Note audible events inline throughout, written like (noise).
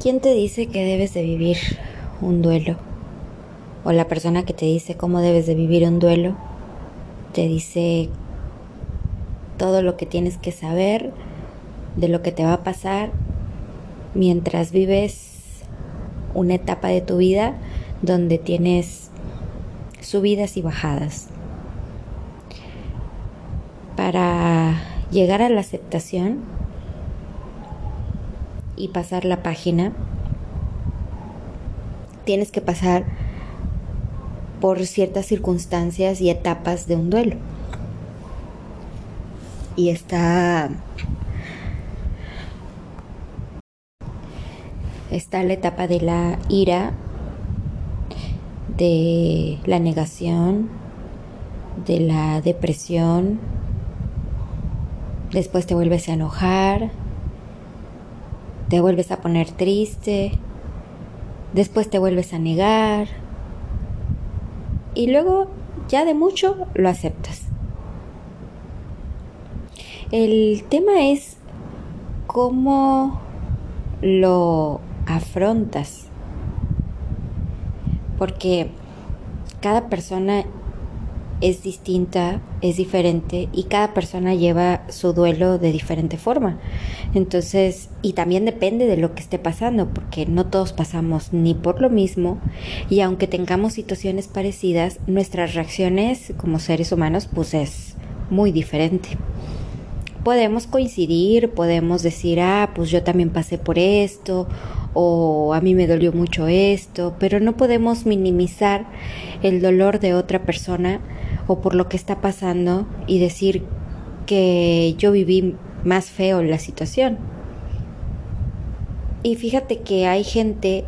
¿Quién te dice que debes de vivir un duelo? O la persona que te dice cómo debes de vivir un duelo, te dice todo lo que tienes que saber de lo que te va a pasar mientras vives una etapa de tu vida donde tienes subidas y bajadas. Para llegar a la aceptación, y pasar la página, tienes que pasar por ciertas circunstancias y etapas de un duelo. Y está está la etapa de la ira, de la negación, de la depresión. Después te vuelves a enojar, te vuelves a poner triste, después te vuelves a negar y luego ya de mucho lo aceptas. El tema es cómo lo afrontas, porque cada persona es distinta, es diferente y cada persona lleva su duelo de diferente forma. Entonces, y también depende de lo que esté pasando, porque no todos pasamos ni por lo mismo y aunque tengamos situaciones parecidas, nuestras reacciones como seres humanos pues es muy diferente. Podemos coincidir, podemos decir, ah, pues yo también pasé por esto, o a mí me dolió mucho esto, pero no podemos minimizar el dolor de otra persona o por lo que está pasando y decir que yo viví más feo la situación. Y fíjate que hay gente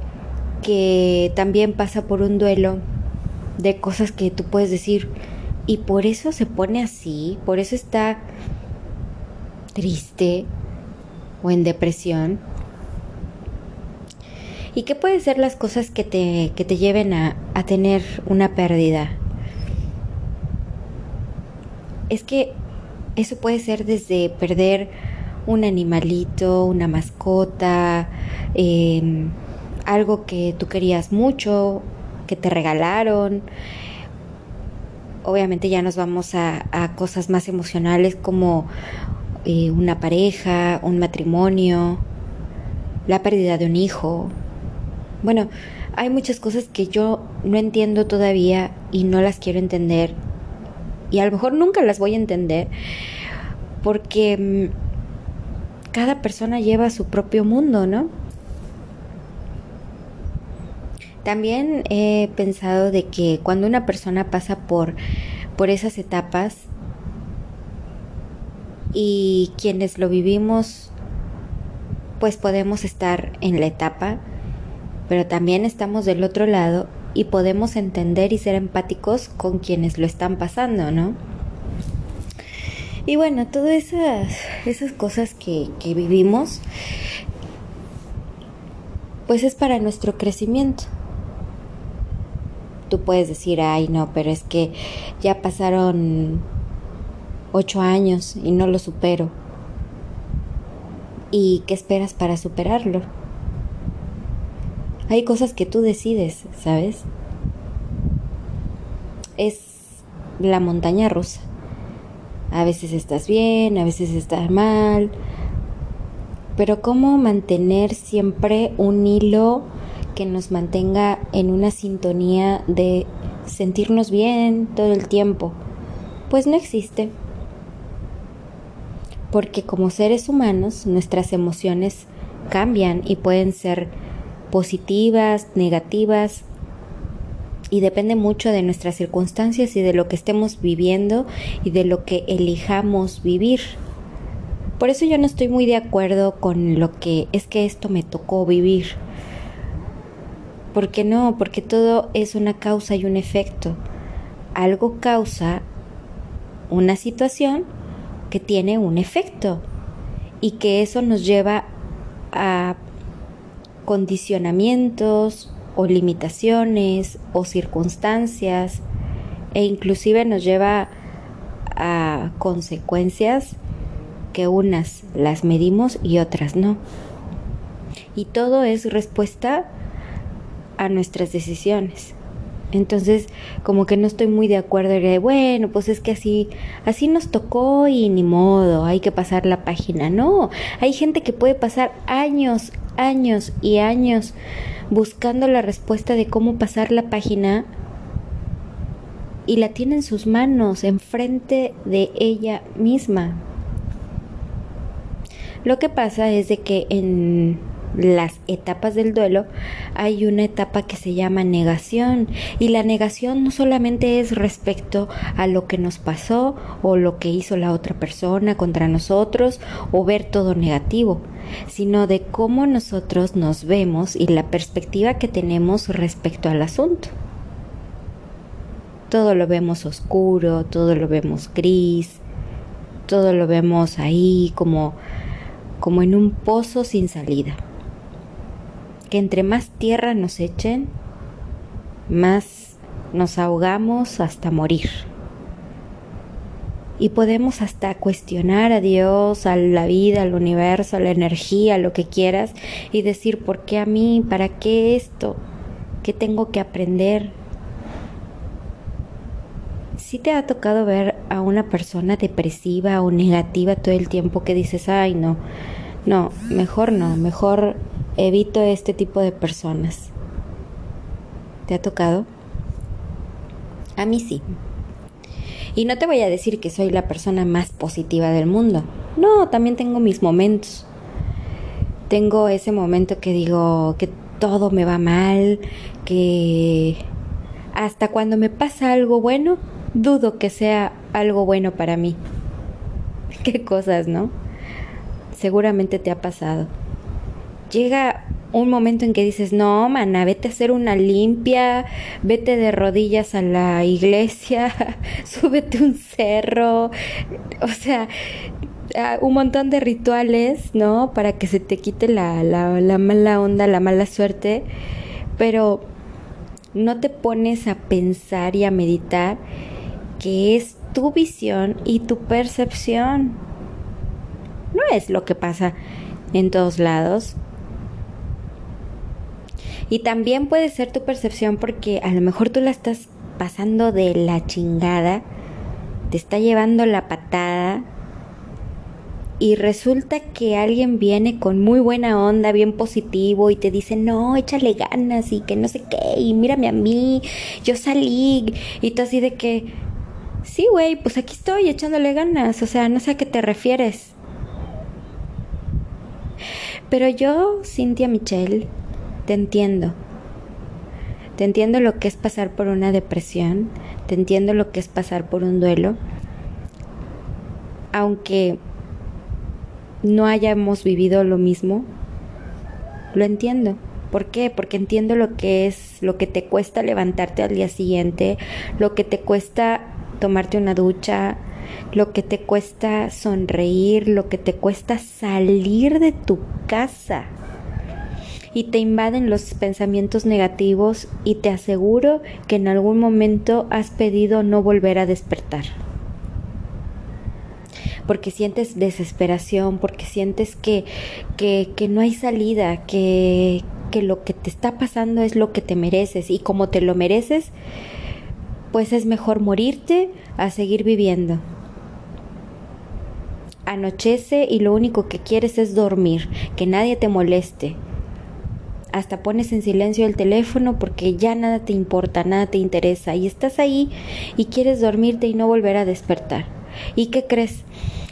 que también pasa por un duelo de cosas que tú puedes decir y por eso se pone así, por eso está triste o en depresión. ¿Y qué pueden ser las cosas que te, que te lleven a, a tener una pérdida? Es que eso puede ser desde perder un animalito, una mascota, em, algo que tú querías mucho, que te regalaron. Obviamente ya nos vamos a, cosas más emocionales como eh, una pareja, un matrimonio, la pérdida de un hijo. Bueno, hay muchas cosas que yo no entiendo todavía y no las quiero entender y a lo mejor nunca las voy a entender porque mm, cada persona lleva su propio mundo, ¿no? También he pensado de que cuando una persona pasa por, por esas etapas y quienes lo vivimos, pues podemos estar en la etapa, pero también estamos del otro lado y podemos entender y ser empáticos con quienes lo están pasando, ¿no? Y bueno, todas esas, esas cosas que, que vivimos, pues es para nuestro crecimiento. Tú puedes decir, ay no, pero es que ya pasaron ocho años y no lo supero. ¿Y qué esperas para superarlo? Hay cosas que tú decides, ¿sabes? Es la montaña rusa. A veces estás bien, a veces estás mal. Pero cómo mantener siempre un hilo que nos mantenga en una sintonía de sentirnos bien todo el tiempo. Pues no existe. Porque como seres humanos nuestras emociones cambian y pueden ser positivas, negativas, y depende mucho de nuestras circunstancias y de lo que estemos viviendo y de lo que elijamos vivir. Por eso yo no estoy muy de acuerdo con lo que es que esto me tocó vivir. ¿Por qué no? Porque todo es una causa y un efecto. Algo causa una situación que tiene un efecto y que eso nos lleva a condicionamientos o limitaciones o circunstancias e inclusive nos lleva a consecuencias que unas las medimos y otras no. Y todo es respuesta a nuestras decisiones. Entonces, como que no estoy muy de acuerdo de, bueno, pues es que así, así nos tocó y ni modo, hay que pasar la página. No, hay gente que puede pasar años, años y años buscando la respuesta de cómo pasar la página y la tiene en sus manos, enfrente de ella misma. Lo que pasa es de que en las etapas del duelo hay una etapa que se llama negación y la negación no solamente es respecto a lo que nos pasó o lo que hizo la otra persona contra nosotros o ver todo negativo, sino de cómo nosotros nos vemos y la perspectiva que tenemos respecto al asunto. Todo lo vemos oscuro, todo lo vemos gris, todo lo vemos ahí como como en un pozo sin salida que entre más tierra nos echen, más nos ahogamos hasta morir. Y podemos hasta cuestionar a Dios, a la vida, al universo, a la energía, lo que quieras, y decir, ¿por qué a mí? ¿Para qué esto? ¿Qué tengo que aprender? Si te ha tocado ver a una persona depresiva o negativa todo el tiempo que dices, ay no, no, mejor no, mejor evito este tipo de personas. ¿Te ha tocado? A mí sí. Y no te voy a decir que soy la persona más positiva del mundo. No, también tengo mis momentos. Tengo ese momento que digo que todo me va mal, que hasta cuando me pasa algo bueno, dudo que sea algo bueno para mí. (laughs) Qué cosas, ¿no? Seguramente te ha pasado llega un momento en que dices, no, mana, vete a hacer una limpia, vete de rodillas a la iglesia, (laughs) súbete un cerro, o sea, un montón de rituales, ¿no? Para que se te quite la, la, la mala onda, la mala suerte, pero no te pones a pensar y a meditar que es tu visión y tu percepción. No es lo que pasa en todos lados. Y también puede ser tu percepción porque a lo mejor tú la estás pasando de la chingada, te está llevando la patada y resulta que alguien viene con muy buena onda, bien positivo y te dice, no, échale ganas y que no sé qué, y mírame a mí, yo salí y tú así de que, sí, güey, pues aquí estoy echándole ganas, o sea, no sé a qué te refieres. Pero yo, Cintia Michelle, te entiendo. Te entiendo lo que es pasar por una depresión, te entiendo lo que es pasar por un duelo, aunque no hayamos vivido lo mismo, lo entiendo. ¿Por qué? Porque entiendo lo que es, lo que te cuesta levantarte al día siguiente, lo que te cuesta tomarte una ducha, lo que te cuesta sonreír, lo que te cuesta salir de tu casa y te invaden los pensamientos negativos y te aseguro que en algún momento has pedido no volver a despertar. Porque sientes desesperación, porque sientes que, que, que no hay salida, que, que lo que te está pasando es lo que te mereces y como te lo mereces, pues es mejor morirte a seguir viviendo. Anochece y lo único que quieres es dormir, que nadie te moleste, hasta pones en silencio el teléfono porque ya nada te importa, nada te interesa y estás ahí y quieres dormirte y no volver a despertar. ¿Y qué crees?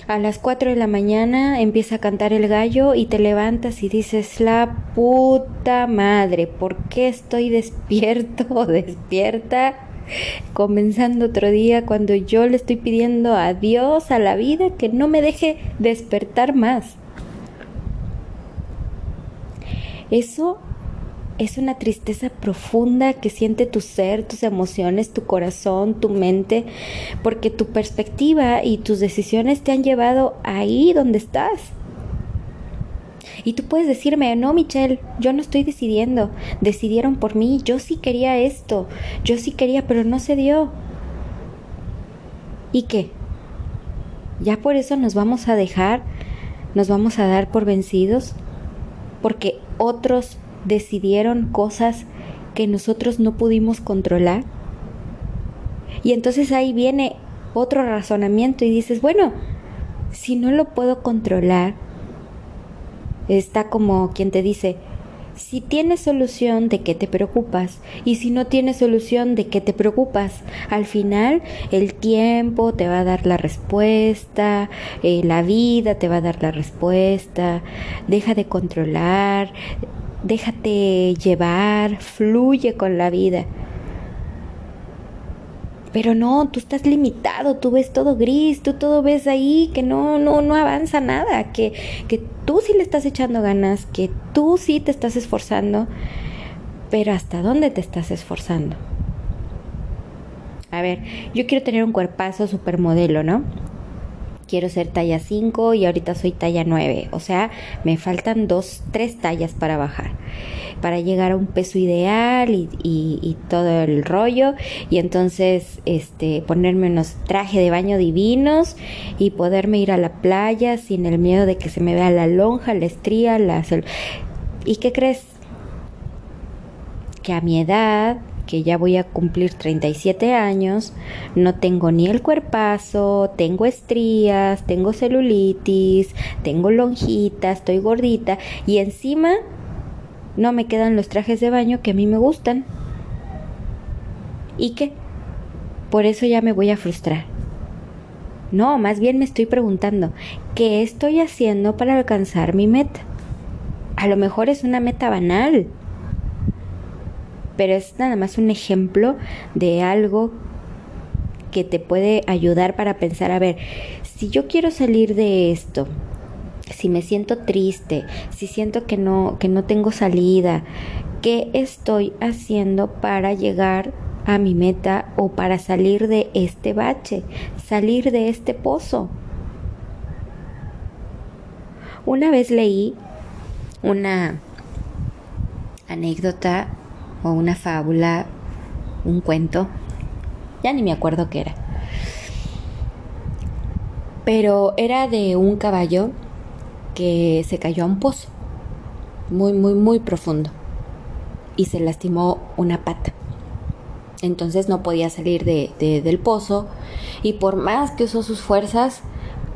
A las 4 de la mañana empieza a cantar el gallo y te levantas y dices, la puta madre, ¿por qué estoy (laughs) despierto o despierta? Comenzando otro día cuando yo le estoy pidiendo a Dios, a la vida, que no me deje despertar más. Eso es una tristeza profunda que siente tu ser, tus emociones, tu corazón, tu mente, porque tu perspectiva y tus decisiones te han llevado ahí donde estás. Y tú puedes decirme, no, Michelle, yo no estoy decidiendo, decidieron por mí, yo sí quería esto, yo sí quería, pero no se dio. ¿Y qué? ¿Ya por eso nos vamos a dejar, nos vamos a dar por vencidos? porque otros decidieron cosas que nosotros no pudimos controlar. Y entonces ahí viene otro razonamiento y dices, bueno, si no lo puedo controlar, está como quien te dice, si tienes solución, ¿de qué te preocupas? Y si no tienes solución, ¿de qué te preocupas? Al final, el tiempo te va a dar la respuesta, eh, la vida te va a dar la respuesta, deja de controlar, déjate llevar, fluye con la vida. Pero no, tú estás limitado, tú ves todo gris, tú todo ves ahí que no, no, no avanza nada, que, que tú sí le estás echando ganas, que tú sí te estás esforzando, pero ¿hasta dónde te estás esforzando? A ver, yo quiero tener un cuerpazo supermodelo, ¿no? Quiero ser talla 5 y ahorita soy talla 9. O sea, me faltan dos, tres tallas para bajar, para llegar a un peso ideal y, y, todo el rollo. Y entonces, este, ponerme unos trajes de baño divinos y poderme ir a la playa sin el miedo de que se me vea la lonja, la estría, la... ¿Y qué crees? Que a mi edad que ya voy a cumplir 37 años, no tengo ni el cuerpazo, tengo estrías, tengo celulitis, tengo lonjitas, estoy gordita y encima no me quedan los trajes de baño que a mí me gustan. ¿Y qué? Por eso ya me voy a frustrar. No, más bien me estoy preguntando, ¿qué estoy haciendo para alcanzar mi meta? A lo mejor es una meta banal, pero es nada más un ejemplo de algo que te puede ayudar para pensar, a ver, si yo quiero salir de esto, si me siento triste, si siento que no que no tengo salida, ¿qué estoy haciendo para llegar a mi meta o para salir de este bache, salir de este pozo? Una vez leí una anécdota o una fábula, un cuento, ya ni me acuerdo qué era. Pero era de un caballo que se cayó a un pozo, muy, muy, muy profundo, y se lastimó una pata. Entonces no podía salir de, del pozo y por más que usó sus fuerzas,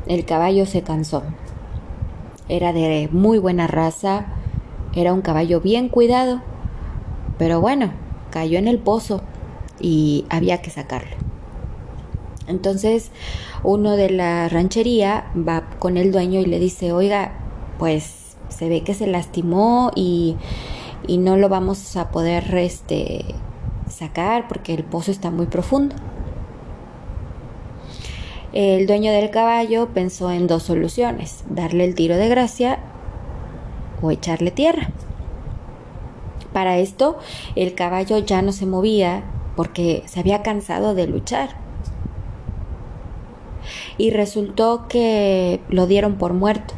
el caballo se cansó. Era de muy buena raza, era un caballo bien cuidado pero bueno, cayó en el pozo y había que sacarlo. Entonces uno de la ranchería va con el dueño y le dice, oiga, pues se ve que se lastimó y, y no lo vamos a poder este, sacar porque el pozo está muy profundo. El dueño del caballo pensó en dos soluciones, darle el tiro de gracia o echarle tierra. Para esto, el caballo ya no se movía porque se había cansado de luchar. Y resultó que lo dieron por muerto.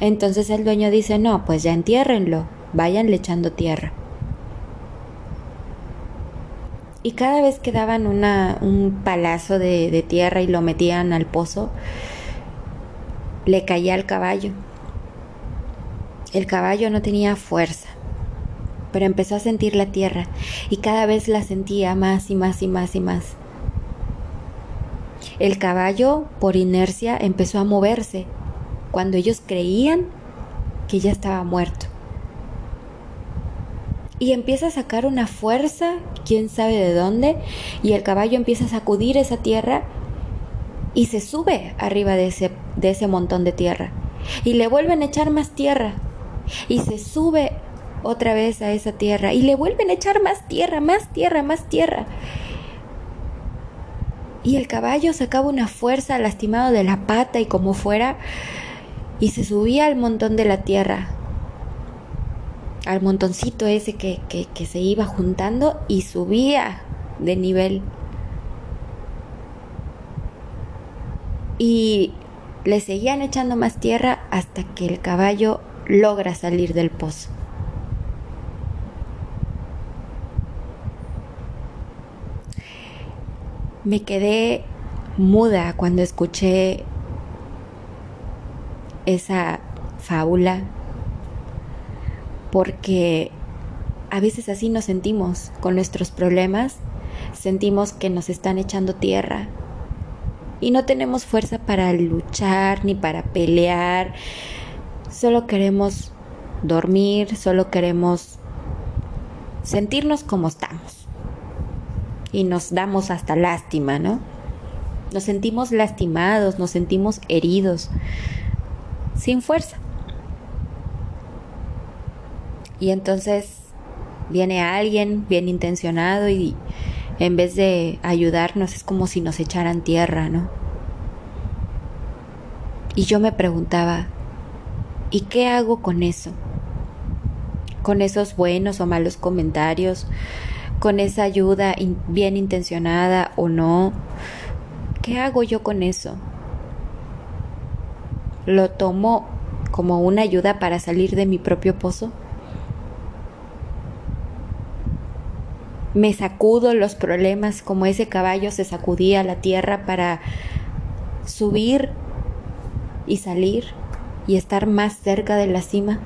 Entonces el dueño dice, no, pues ya entiérrenlo, váyanle echando tierra. Y cada vez que daban un palazo de, de tierra y lo metían al pozo, le caía al caballo. El caballo no tenía fuerza pero empezó a sentir la tierra y cada vez la sentía más y más y más y más. El caballo, por inercia, empezó a moverse cuando ellos creían que ya estaba muerto. Y empieza a sacar una fuerza, quién sabe de dónde, y el caballo empieza a sacudir esa tierra y se sube arriba de ese, de ese montón de tierra. Y le vuelven a echar más tierra. Y se sube otra vez a esa tierra y le vuelven a echar más tierra, más tierra, más tierra. Y el caballo sacaba una fuerza lastimado de la pata y como fuera, y se subía al montón de la tierra, al montoncito ese que, que, que se iba juntando y subía de nivel. Y le seguían echando más tierra hasta que el caballo logra salir del pozo. Me quedé muda cuando escuché esa fábula porque a veces así nos sentimos con nuestros problemas, sentimos que nos están echando tierra y no tenemos fuerza para luchar ni para pelear, solo queremos dormir, solo queremos sentirnos como estamos y nos damos hasta lástima, ¿no? Nos sentimos lastimados, nos sentimos heridos, sin fuerza. Y entonces viene alguien bien intencionado y en vez de ayudarnos es como si nos echaran tierra, ¿no? Y yo me preguntaba, ¿y qué hago con eso? Con esos buenos o malos comentarios, con esa ayuda bien intencionada o no. ¿Qué hago yo con eso? ¿Lo tomo como una ayuda para salir de mi propio pozo? me sacudo los problemas como ese caballo se sacudía la tierra para subir y salir y estar más cerca de la cima.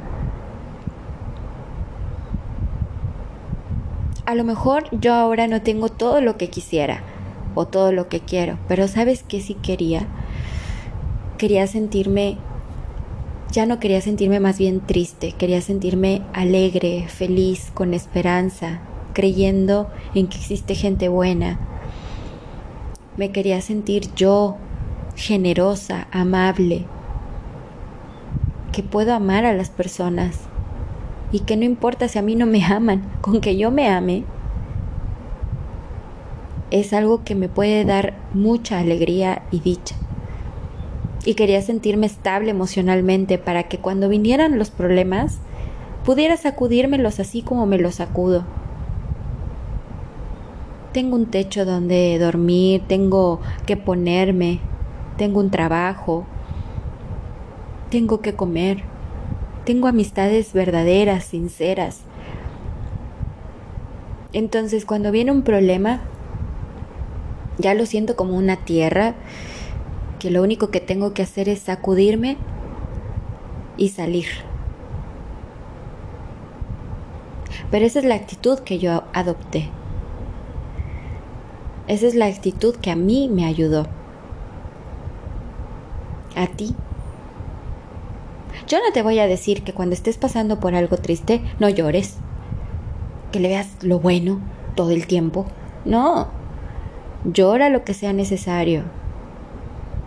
A lo mejor yo ahora no tengo todo lo que quisiera o todo lo que quiero, pero ¿sabes qué sí quería? Quería sentirme, ya no quería sentirme más bien triste, quería sentirme alegre, feliz, con esperanza, creyendo en que existe gente buena. Me quería sentir yo generosa, amable, que puedo amar a las personas y que no importa si a mí no me aman, (laughs) con que yo me ame, es algo que me puede dar mucha alegría y dicha. Y quería sentirme estable emocionalmente para que cuando vinieran los problemas pudiera sacudírmelos así como me los sacudo tengo un techo donde dormir, tengo que ponerme, tengo un trabajo, tengo que comer, tengo amistades verdaderas, sinceras. Entonces cuando viene un problema, ya lo siento como una tierra, que lo único que tengo que hacer es sacudirme y salir. Pero esa es la actitud que yo adopté. Esa es la actitud que a mí me ayudó. A ti. Yo no te voy a decir que cuando estés pasando por algo triste, no llores. Que le veas lo bueno todo el tiempo. No. Llora lo que sea necesario.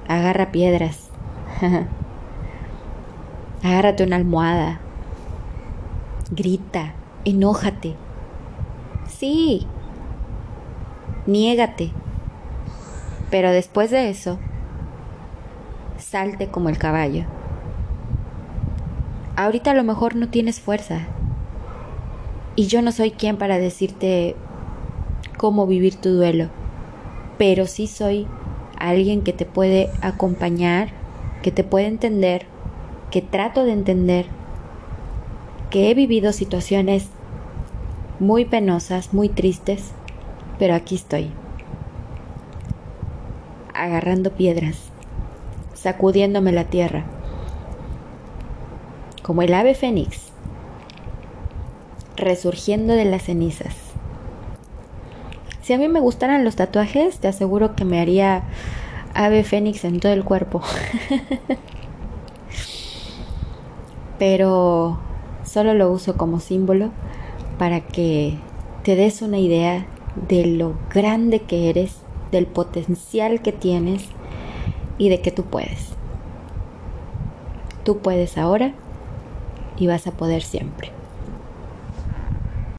Agarra piedras. (laughs) Agárrate una almohada. Grita. Enójate. Sí, niégate. Pero después de eso, salte como el caballo. Ahorita a lo mejor no tienes fuerza. Y yo no soy quien para decirte cómo vivir tu duelo. Pero sí soy alguien que te puede acompañar, que te puede entender, que trato de entender, que he vivido situaciones muy penosas, muy tristes pero aquí estoy, agarrando piedras, sacudiéndome la tierra, como el ave fénix, resurgiendo de las cenizas. Si a mí me gustaran los tatuajes, te aseguro que me haría ave fénix en todo el cuerpo. (laughs) Pero solo lo uso como símbolo para que te des una idea de lo grande que eres, del potencial que tienes y de que tú puedes. Tú puedes ahora y vas a poder siempre.